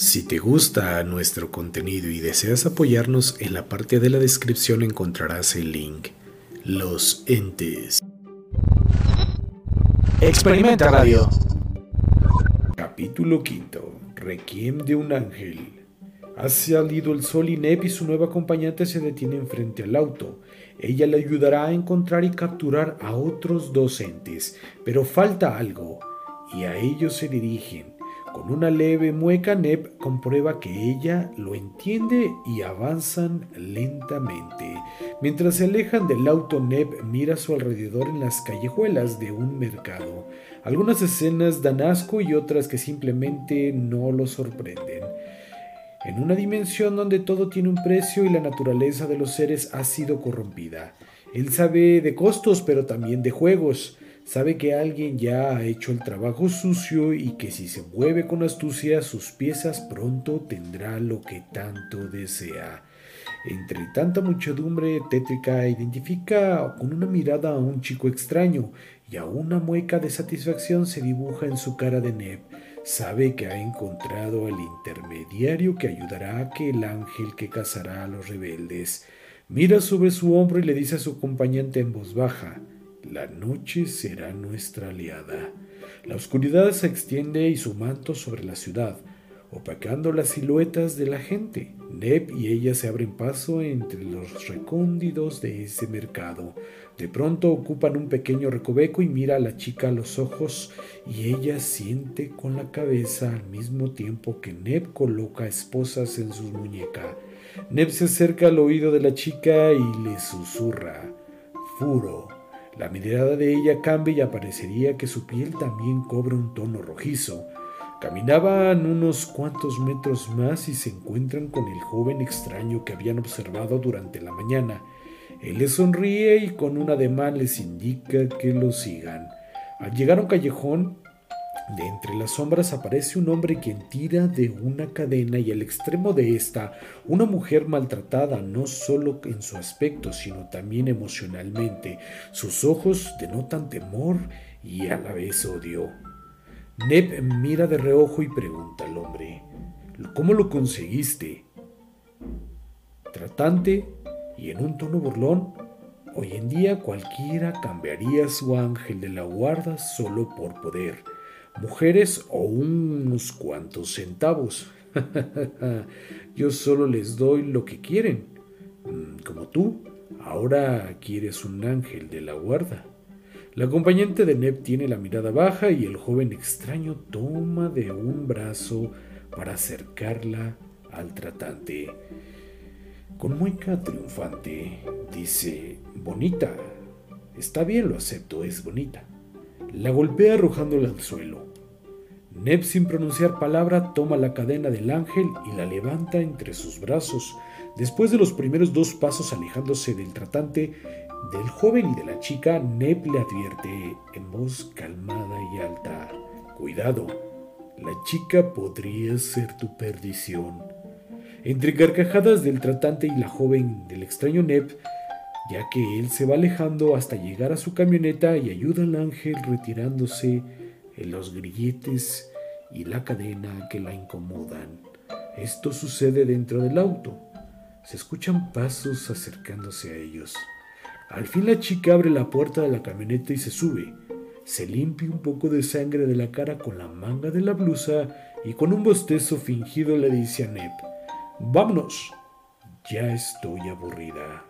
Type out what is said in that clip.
Si te gusta nuestro contenido y deseas apoyarnos, en la parte de la descripción encontrarás el link. Los entes. Experimenta Radio. Capítulo quinto. Requiem de un ángel. Ha salido el sol y Neb y su nueva acompañante se detienen frente al auto. Ella le ayudará a encontrar y capturar a otros dos entes, pero falta algo, y a ellos se dirigen. Con una leve mueca, Neb comprueba que ella lo entiende y avanzan lentamente. Mientras se alejan del auto, Neb mira a su alrededor en las callejuelas de un mercado. Algunas escenas dan asco y otras que simplemente no lo sorprenden. En una dimensión donde todo tiene un precio y la naturaleza de los seres ha sido corrompida. Él sabe de costos, pero también de juegos. Sabe que alguien ya ha hecho el trabajo sucio y que si se mueve con astucia sus piezas pronto tendrá lo que tanto desea. Entre tanta muchedumbre tétrica identifica con una mirada a un chico extraño y a una mueca de satisfacción se dibuja en su cara de Neb. Sabe que ha encontrado al intermediario que ayudará a que el ángel que cazará a los rebeldes. Mira sobre su hombro y le dice a su acompañante en voz baja la noche será nuestra aliada. La oscuridad se extiende y su manto sobre la ciudad, opacando las siluetas de la gente. Neb y ella se abren paso entre los recóndidos de ese mercado. De pronto ocupan un pequeño recoveco y mira a la chica a los ojos y ella siente con la cabeza al mismo tiempo que Neb coloca esposas en su muñeca. Neb se acerca al oído de la chica y le susurra, Furo, la mirada de ella cambia y aparecería que su piel también cobra un tono rojizo. Caminaban unos cuantos metros más y se encuentran con el joven extraño que habían observado durante la mañana. Él les sonríe y con un ademán les indica que lo sigan. Al llegar a un callejón, de entre las sombras aparece un hombre quien tira de una cadena y al extremo de esta una mujer maltratada no solo en su aspecto sino también emocionalmente. Sus ojos denotan temor y a la vez odio. Neb mira de reojo y pregunta al hombre, ¿cómo lo conseguiste? Tratante y en un tono burlón, hoy en día cualquiera cambiaría su ángel de la guarda solo por poder mujeres o unos cuantos centavos. Yo solo les doy lo que quieren, mm, como tú. Ahora quieres un ángel de la guarda. La acompañante de Neb tiene la mirada baja y el joven extraño toma de un brazo para acercarla al tratante. Con mueca triunfante, dice, bonita. Está bien, lo acepto, es bonita. La golpea arrojándola al suelo. Neb, sin pronunciar palabra, toma la cadena del ángel y la levanta entre sus brazos. Después de los primeros dos pasos alejándose del tratante, del joven y de la chica, Neb le advierte en voz calmada y alta, Cuidado, la chica podría ser tu perdición. Entre carcajadas del tratante y la joven del extraño Neb, ya que él se va alejando hasta llegar a su camioneta y ayuda al ángel retirándose en los grilletes y la cadena que la incomodan. Esto sucede dentro del auto. Se escuchan pasos acercándose a ellos. Al fin la chica abre la puerta de la camioneta y se sube. Se limpia un poco de sangre de la cara con la manga de la blusa y con un bostezo fingido le dice a Neb, Vámonos. Ya estoy aburrida.